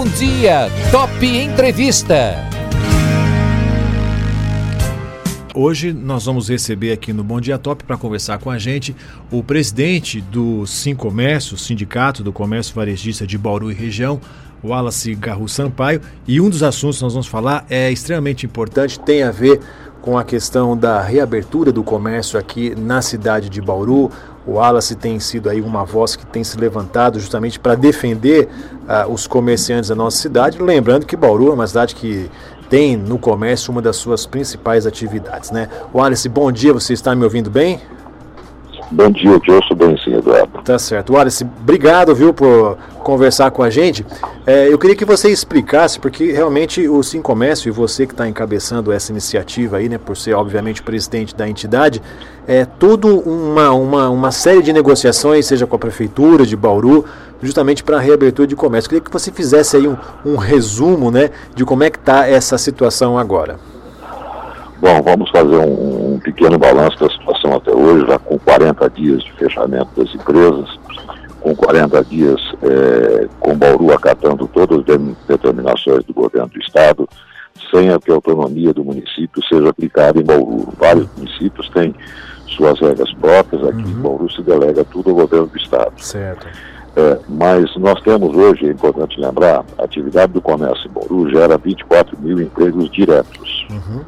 Bom dia, Top Entrevista. Hoje nós vamos receber aqui no Bom Dia Top para conversar com a gente o presidente do Sim Comércio, Sindicato do Comércio Varejista de Bauru e região, Wallace Garru Sampaio, e um dos assuntos que nós vamos falar é extremamente importante, tem a ver com a questão da reabertura do comércio aqui na cidade de Bauru. O Wallace tem sido aí uma voz que tem se levantado justamente para defender uh, os comerciantes da nossa cidade. Lembrando que Bauru é uma cidade que tem no comércio uma das suas principais atividades, né? Wallace, bom dia, você está me ouvindo bem? Bom dia, ouço bem sim, Eduardo. Tá certo. Wallace, obrigado, viu, por conversar com a gente. É, eu queria que você explicasse, porque realmente o Sim Comércio e você que está encabeçando essa iniciativa aí, né, por ser obviamente presidente da entidade, é tudo uma, uma, uma série de negociações, seja com a prefeitura de Bauru, justamente para a reabertura de comércio. Eu queria que você fizesse aí um, um resumo, né, de como é que está essa situação agora. Bom, vamos fazer um, um, pequeno balanço da situação até hoje, já com 40 dias de fechamento das empresas, com 40 dias é, com Bauru acatando todas as determinações do governo do Estado, sem a que a autonomia do município seja aplicada em Bauru. Vários municípios têm suas regras próprias, aqui uhum. em Bauru se delega tudo ao governo do Estado. Certo. É, mas nós temos hoje, é importante lembrar, a atividade do comércio em Bauru gera 24 mil empregos diretos. Uhum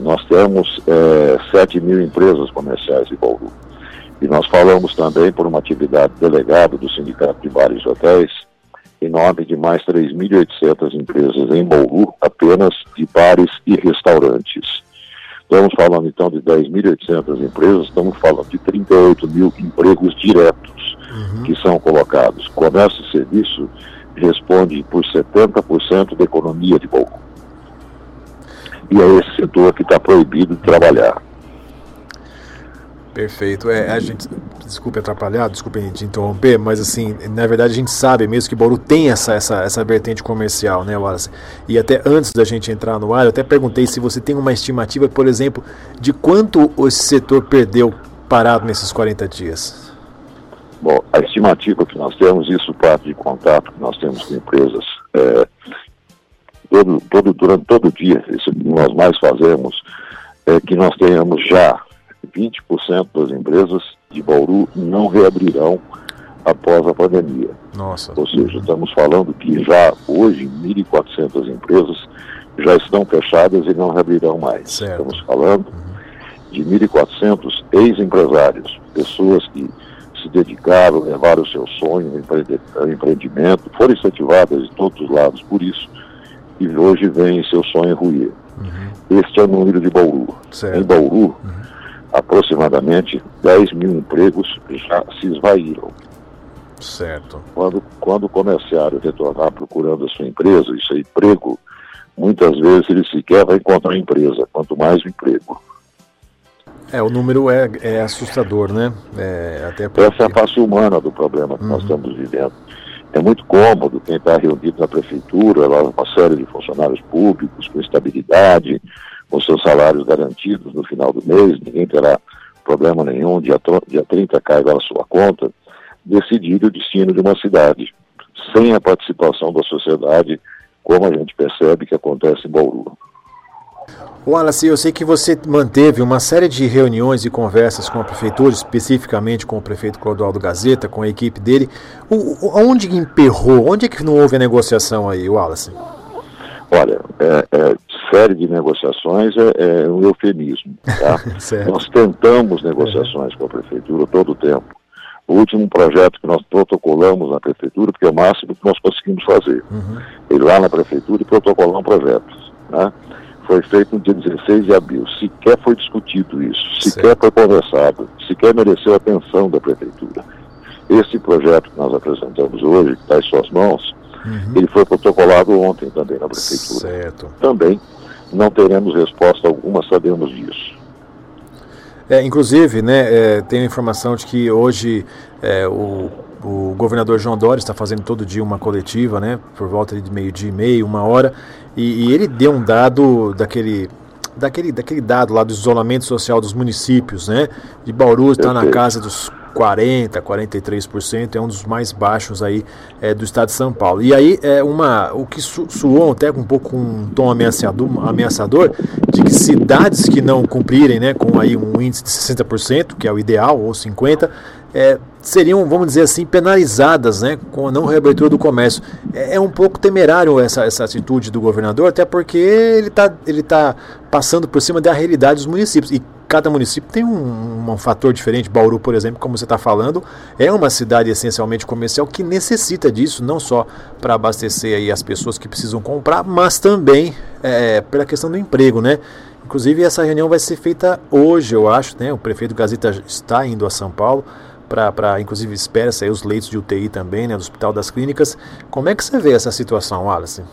nós temos é, 7 mil empresas comerciais em Bauru. E nós falamos também por uma atividade delegada do Sindicato de Bares e Hotéis, em nome de mais 3.800 empresas em Bauru, apenas de bares e restaurantes. Estamos falando então de 10.800 empresas, estamos falando de 38 mil empregos diretos uhum. que são colocados. Comércio e serviço responde por 70% da economia de Bauru e é esse setor que está proibido de trabalhar. Perfeito. É, a gente, desculpe atrapalhar, desculpe te interromper, mas assim, na verdade a gente sabe mesmo que Bauru tem essa, essa, essa vertente comercial, né, Wallace? E até antes da gente entrar no ar, eu até perguntei se você tem uma estimativa, por exemplo, de quanto esse setor perdeu parado nesses 40 dias. Bom, a estimativa que nós temos, isso parte de contato que nós temos com empresas é, todo, todo, durante todo o dia, isso que nós mais fazemos, é que nós tenhamos já 20% das empresas de Bauru não reabrirão após a pandemia. Nossa. Ou seja, estamos falando que já hoje 1.400 empresas já estão fechadas e não reabrirão mais. Certo. Estamos falando uhum. de 1.400 ex-empresários, pessoas que se dedicaram, levaram o seu sonho ao empreendimento, foram incentivadas de todos os lados por isso e hoje vem seu sonho ruir. Uhum. Este é o número de Bauru. Certo. Em Bauru, uhum. aproximadamente 10 mil empregos já se esvaíram. Certo. Quando, quando o comerciário retornar procurando a sua empresa, isso é emprego, muitas vezes ele sequer vai encontrar empresa, quanto mais o emprego. É, o número é, é assustador, né? É, até porque... Essa é a face humana do problema que uhum. nós estamos vivendo. É muito cômodo quem está reunido na prefeitura, lá uma série de funcionários públicos, com estabilidade, com seus salários garantidos no final do mês, ninguém terá problema nenhum, dia, dia 30 cai na sua conta, decidir o destino de uma cidade, sem a participação da sociedade, como a gente percebe que acontece em Bauru. Wallace, eu sei que você manteve uma série de reuniões e conversas com a prefeitura, especificamente com o prefeito Clodoaldo Gazeta, com a equipe dele. O, onde emperrou? Onde é que não houve a negociação aí, Wallace? Olha, é, é, série de negociações é, é um eufemismo. Tá? nós tentamos negociações com a prefeitura todo o tempo. O último projeto que nós protocolamos na prefeitura, porque é o máximo que nós conseguimos fazer, uhum. ir lá na prefeitura e protocolar um projeto. Né? Foi feito no dia 16 de abril. Sequer foi discutido isso, sequer foi conversado, sequer mereceu a atenção da Prefeitura. Esse projeto que nós apresentamos hoje, que está em suas mãos, uhum. ele foi protocolado ontem também na Prefeitura. Certo. Também não teremos resposta alguma, sabemos disso. É, inclusive, né, é, tem informação de que hoje é, o, o governador João Dória está fazendo todo dia uma coletiva, né, por volta de meio-dia e meio, uma hora, e, e ele deu um dado daquele daquele, daquele dado lá do isolamento social dos municípios, né? De Bauru está na casa dos 40%, 43%, é um dos mais baixos aí é, do estado de São Paulo. E aí é uma o que su suou até um pouco um tom ameaçador, ameaçador de que cidades que não cumprirem né, com aí um índice de 60%, que é o ideal, ou 50%, é, seriam, vamos dizer assim, penalizadas né, com a não reabertura do comércio. É, é um pouco temerário essa, essa atitude do governador, até porque ele está ele tá passando por cima da realidade dos municípios. E cada município tem um, um fator diferente. Bauru, por exemplo, como você está falando, é uma cidade essencialmente comercial que necessita disso, não só para abastecer aí as pessoas que precisam comprar, mas também é, pela questão do emprego, né? Inclusive, essa reunião vai ser feita hoje, eu acho, né? O prefeito Gazeta está indo a São Paulo para, inclusive, espera sair os leitos de UTI também, né, do Hospital das Clínicas. Como é que você vê essa situação, Wallace?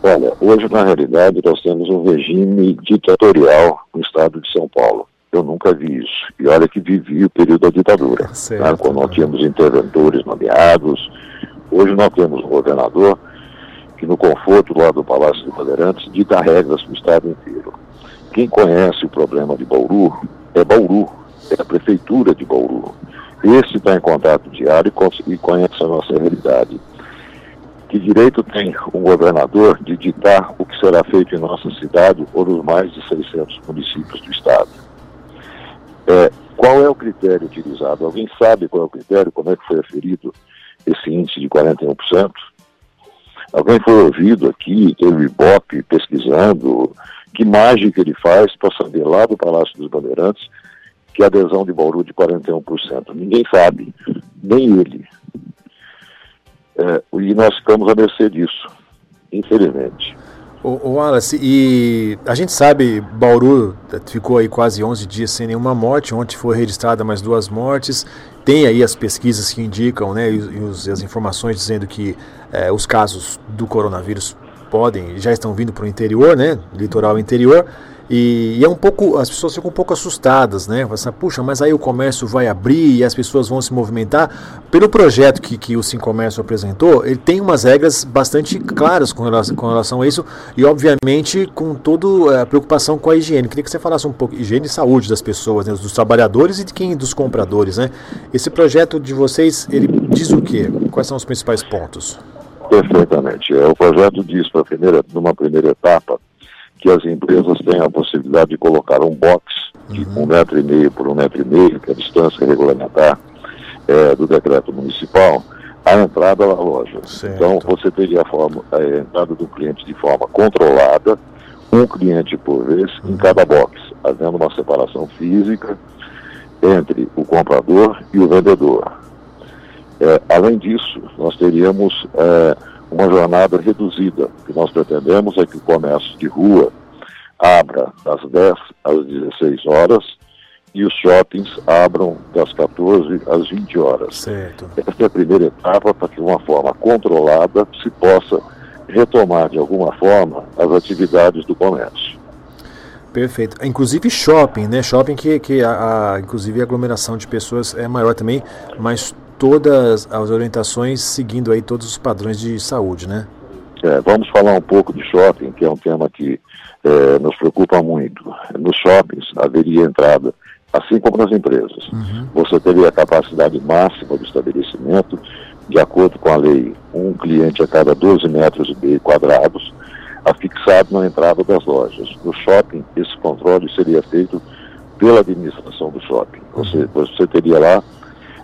Olha, hoje, na realidade, nós temos um regime ditatorial no estado de São Paulo. Eu nunca vi isso. E olha que vivi o período da ditadura, certo, né, quando nós tínhamos interventores nomeados. Hoje nós temos um governador que, no conforto lá do Palácio de Bandeirantes, dita regras para o estado inteiro. Quem conhece o problema de Bauru é Bauru, é a prefeitura de Bauru. Esse está em contato diário e conhece a nossa realidade. Que direito tem um governador de ditar o que será feito em nossa cidade ou nos mais de 600 municípios do estado? É, qual é o critério utilizado? Alguém sabe qual é o critério? Como é que foi aferido esse índice de 41%? Alguém foi ouvido aqui, teve Ibope pesquisando, que mágica ele faz para saber lá do Palácio dos Bandeirantes a adesão de Bauru de 41%. Ninguém sabe, nem ele. É, e nós ficamos à mercê disso, infelizmente. O, o Wallace, e a gente sabe, Bauru ficou aí quase 11 dias sem nenhuma morte, ontem foi registrada mais duas mortes, tem aí as pesquisas que indicam, né, e, e os, as informações dizendo que é, os casos do coronavírus podem, já estão vindo para o interior, né, litoral interior, e, e, é um pouco, as pessoas ficam um pouco assustadas, né? Assim, Puxa, mas aí o comércio vai abrir e as pessoas vão se movimentar. Pelo projeto que, que o Sim Comércio apresentou, ele tem umas regras bastante claras com relação, com relação a isso e, obviamente, com toda a eh, preocupação com a higiene. Queria que você falasse um pouco higiene e saúde das pessoas, né? dos trabalhadores e de quem dos compradores, né? Esse projeto de vocês, ele diz o quê? Quais são os principais pontos? Perfeitamente. É, o projeto diz, primeira, numa primeira etapa, que as empresas tenham a possibilidade de colocar um box de uhum. um metro e meio por um metro e meio, que é a distância regulamentar é, do decreto municipal, a entrada da loja. Certo. Então você teria a, forma, a entrada do cliente de forma controlada, um cliente por vez uhum. em cada box, havendo uma separação física entre o comprador e o vendedor. É, além disso, nós teríamos é, uma jornada reduzida. O que nós pretendemos é que o comércio de rua abra das 10 às 16 horas e os shoppings abram das 14 às 20 horas. Certo. Essa é a primeira etapa para que, de uma forma controlada, se possa retomar de alguma forma as atividades do comércio. Perfeito. Inclusive shopping, né? Shopping que, que a, a, inclusive a aglomeração de pessoas é maior também, mas todas as orientações seguindo aí todos os padrões de saúde, né? É, vamos falar um pouco de shopping, que é um tema que é, nos preocupa muito. Nos shoppings haveria entrada, assim como nas empresas. Uhum. Você teria a capacidade máxima do estabelecimento, de acordo com a lei, um cliente a cada 12 metros e meio quadrados, afixado na entrada das lojas. No shopping, esse controle seria feito pela administração do shopping. Você, uhum. você teria lá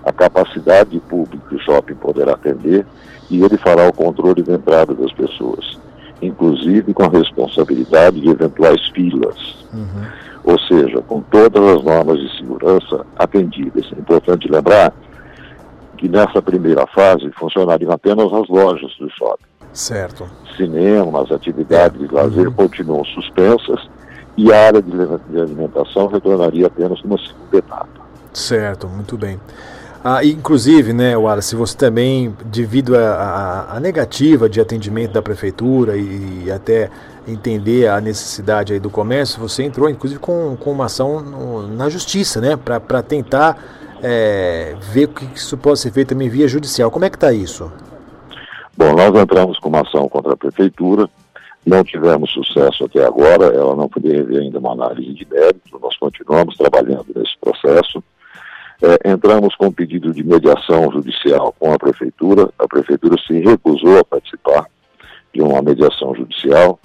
a capacidade pública que o shopping poderá atender e ele fará o controle da entrada das pessoas, inclusive com a responsabilidade de eventuais filas. Uhum. Ou seja, com todas as normas de segurança atendidas. É importante lembrar que nessa primeira fase funcionariam apenas as lojas do shopping. Certo. Cinemas, atividades de lazer uhum. continuam suspensas e a área de alimentação retornaria apenas numa segunda etapa. Certo, muito bem. Ah, inclusive, né, Wallace, você também, devido à negativa de atendimento da prefeitura e, e, até entender a necessidade aí do comércio, você entrou inclusive com, com uma ação no, na justiça, né, para tentar é, ver o que isso pode ser feito também via judicial. Como é que está isso? Bom, nós entramos com uma ação contra a prefeitura, não tivemos sucesso até agora, ela não poderia ainda uma análise de mérito, nós continuamos trabalhando nesse processo. É, entramos com um pedido de mediação judicial com a prefeitura, a prefeitura se recusou a participar de uma mediação judicial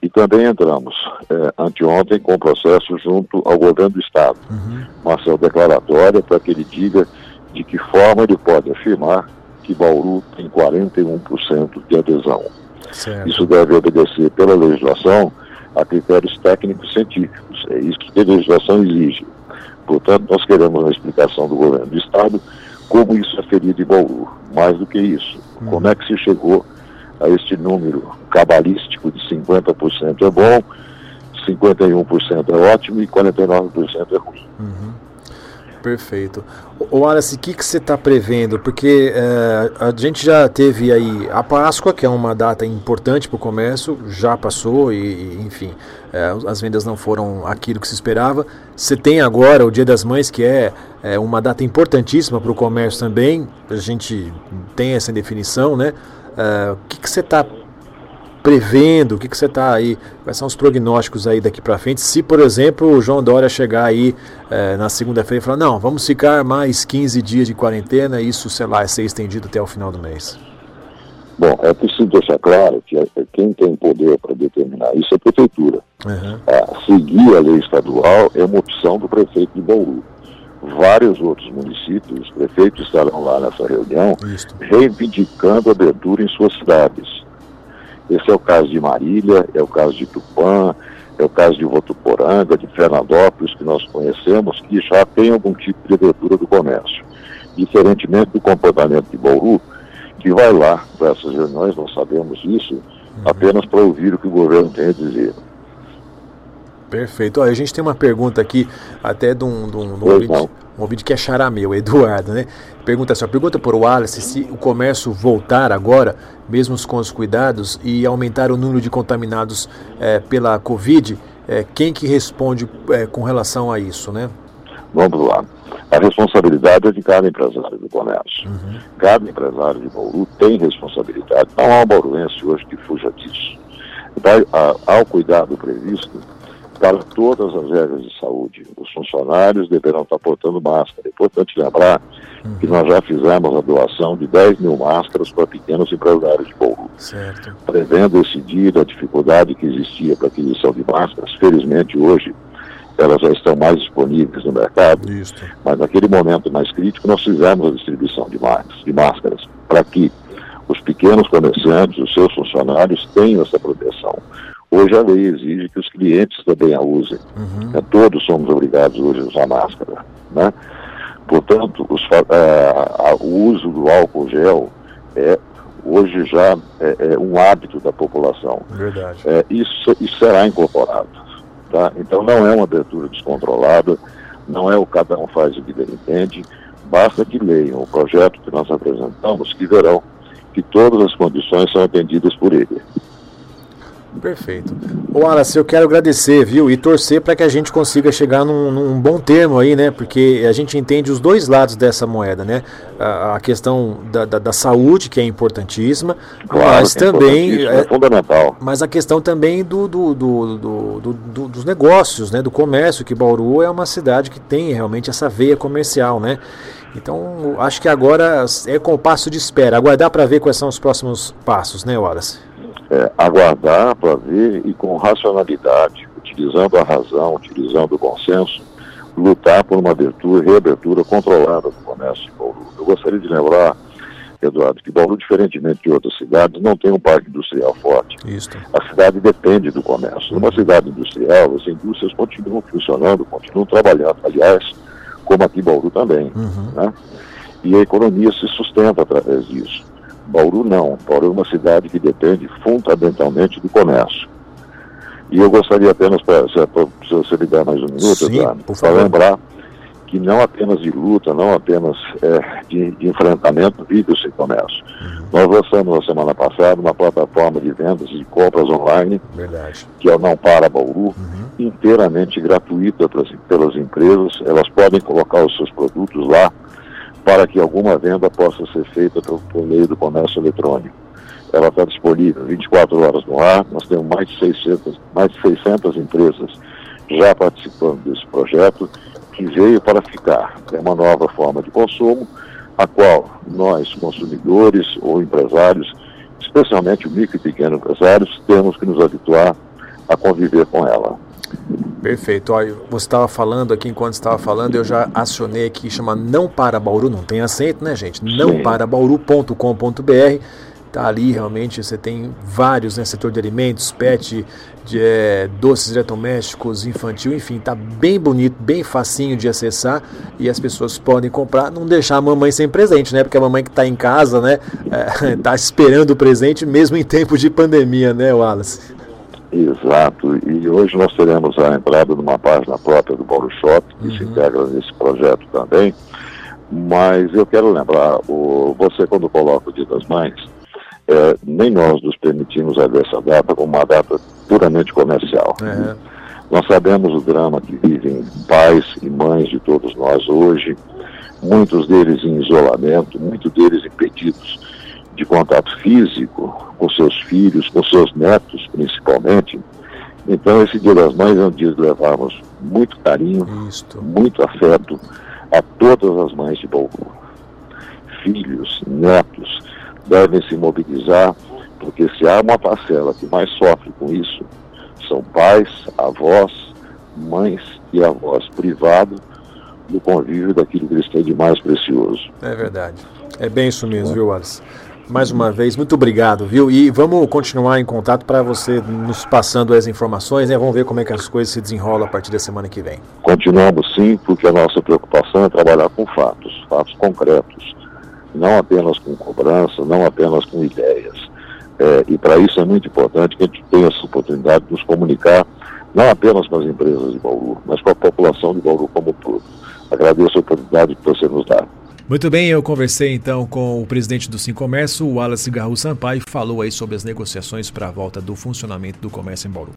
e também entramos é, anteontem com processo junto ao governo do Estado, uhum. uma ação declaratória para que ele diga de que forma ele pode afirmar que Bauru tem 41% de adesão. Certo. Isso deve obedecer pela legislação a critérios técnicos científicos. É isso que a legislação exige. Portanto, nós queremos uma explicação do governo do Estado como isso é ferido em Bauru. Mais do que isso, uhum. como é que se chegou a este número cabalístico de 50% é bom, 51% é ótimo e 49% é ruim. Uhum. Perfeito. O Wallace, o que, você está prevendo? Porque é, a gente já teve aí a Páscoa, que é uma data importante para o comércio, já passou e, enfim, é, as vendas não foram aquilo que se esperava. Você tem agora o Dia das Mães, que é, é uma data importantíssima para o comércio também, a gente tem essa definição, né? o que, que você está prevendo? O que, que você está aí? Quais são os prognósticos aí daqui para frente? Se, por exemplo, o João Dória chegar aí é, na segunda-feira e falar: não, vamos ficar mais 15 dias de quarentena, isso, sei lá, é ser estendido até o final do mês. Bom, é preciso deixar claro que é, quem tem poder para determinar isso é a prefeitura. Uhum. seguir a lei estadual é uma opção do prefeito de Bauru. Vários outros municípios, os prefeitos estarão lá nessa reunião, Isso. reivindicando a abertura em suas cidades. Esse é o caso de Marília, é o caso de Tupã, é o caso de Votuporanga, de Fernandópolis, que nós conhecemos, que já tem algum tipo de abertura do comércio. Diferentemente do comportamento de Bauru, que vai lá para essas reuniões, nós sabemos isso, uhum. apenas para ouvir o que o governo tem a dizer. Perfeito. Olha, a gente tem uma pergunta aqui, até de um, de um, de um ouvinte, um ouvinte que é charameu, Eduardo, né? Pergunta assim, pergunta por Wallace se o comércio voltar agora, mesmo com os cuidados, e aumentar o número de contaminados é, pela Covid, é, quem que responde é, com relação a isso, né? Vamos lá. A responsabilidade é de cada empresário do comércio. Uhum. Cada empresário de Bauru tem responsabilidade. Não há um bauruense hoje que fuja disso. Vai, ao cuidado previsto, para todas as regras de saúde. Os funcionários deverão estar portando máscara. É importante lembrar uhum. que nós já fizemos a doação de 10 mil máscaras para pequenos empresários de Bauru. Certo. Prevendo esse dia da dificuldade que existia para aquisição de máscaras, felizmente hoje elas já estão mais disponíveis no mercado, Isso. mas naquele momento mais crítico nós fizemos a distribuição de máscaras, de máscaras para que os pequenos comerciantes, os seus funcionários tenham essa proteção. Hoje a lei exige que os clientes também a usem. Uhum. É, todos somos obrigados hoje a usar máscara. Né? Portanto, os, é, o uso do álcool gel é hoje já é, é um hábito da população. Verdade. É, isso, isso será incorporado. Tá? Então não é uma abertura descontrolada, não é o cada um faz o que ele entende, basta que leiam o projeto que nós apresentamos, que verão que todas as condições são atendidas por ele. Perfeito. O Wallace, eu quero agradecer, viu? E torcer para que a gente consiga chegar num, num, bom termo aí, né? Porque a gente entende os dois lados dessa moeda, né? A, a questão da, da, da, saúde, que é importantíssima, claro, mas é também. É, é, fundamental. Mas a questão também do, do, do, do, dos negócios, né? Do comércio, que Bauru é uma cidade que tem realmente essa veia comercial, né? Então, acho que agora é com o passo de espera, aguardar para ver quais são os próximos passos, né, Wallace? É, aguardar para ver e com racionalidade, utilizando a razão, utilizando o bom senso, lutar por uma abertura, reabertura controlada do comércio de Bauru. Eu gostaria de lembrar, Eduardo, que Bauru, diferentemente de outras cidades, não tem um parque industrial forte. Isso. A cidade depende do comércio. Numa cidade industrial, as indústrias continuam funcionando, continuam trabalhando. Aliás, como aqui em Bauru também. Uhum. Né? E a economia se sustenta através disso. Bauru não. Bauru é uma cidade que depende fundamentalmente do comércio. E eu gostaria apenas, para se você me der mais um minuto, para lembrar que não apenas de luta, não apenas é, de, de, enfrentamento vive o seu comércio. Uhum. Nós lançamos na semana passada uma plataforma de vendas e compras online, Verdade. que é o Não Para Bauru, uhum. inteiramente gratuita pelas empresas. Elas podem colocar os seus produtos lá para que alguma venda possa ser feita por, por meio do comércio eletrônico. Ela está disponível 24 horas no ar, nós temos mais de 600, mais de 600 empresas já participando desse projeto que veio para ficar. É uma nova forma de consumo, a qual nós, consumidores ou empresários, especialmente o micro e pequeno empresários, temos que nos habituar a conviver com ela. Perfeito. Olha, você estava falando aqui, enquanto estava falando, eu já acionei aqui, chama Não Para Bauru, não tem acento, né, gente? Não para Bauru.com.br. Tá ali realmente, você tem vários, né? Setor de alimentos, pet, de, é, doces eletrodomésticos, infantil, enfim, tá bem bonito, bem facinho de acessar e as pessoas podem comprar, não deixar a mamãe sem presente, né? Porque a mamãe que está em casa, né, é, tá esperando o presente mesmo em tempo de pandemia, né, Wallace? Exato, e hoje nós teremos a entrada numa página própria do Bauru Shop, que uhum. se integra nesse projeto também, mas eu quero lembrar, o, você quando coloca o Dia das Mães, é, nem nós nos permitimos ver essa data como uma data puramente comercial. Uhum. Nós sabemos o drama que vivem pais e mães de todos nós hoje, muitos deles em isolamento, muitos deles impedidos de contato físico com seus filhos, com seus netos principalmente. Então esse Dia das Mães é um dia de levarmos muito carinho, Isto. muito afeto a todas as mães de Bauru. Filhos, netos devem se mobilizar, porque se há uma parcela que mais sofre com isso, são pais, avós, mães e avós privados do convívio daquilo que eles têm de mais precioso. É verdade. É bem isso mesmo, é. viu, Wallace? Mais uma vez, muito obrigado, viu? E vamos continuar em contato para você nos passando as informações, né? Vamos ver como é que as coisas se desenrolam a partir da semana que vem. Continuamos sim, porque a nossa preocupação é trabalhar com fatos, fatos concretos, não apenas com cobrança, não apenas com ideias. É, e para isso é muito importante que a gente tenha essa oportunidade de nos comunicar, não apenas com as empresas de Bauru, mas com a população de Bauru como um todo. Agradeço a oportunidade que você nos dá. Muito bem, eu conversei então com o presidente do Sim Comércio, Wallace Garru Sampaio, falou aí sobre as negociações para a volta do funcionamento do comércio em Bauru.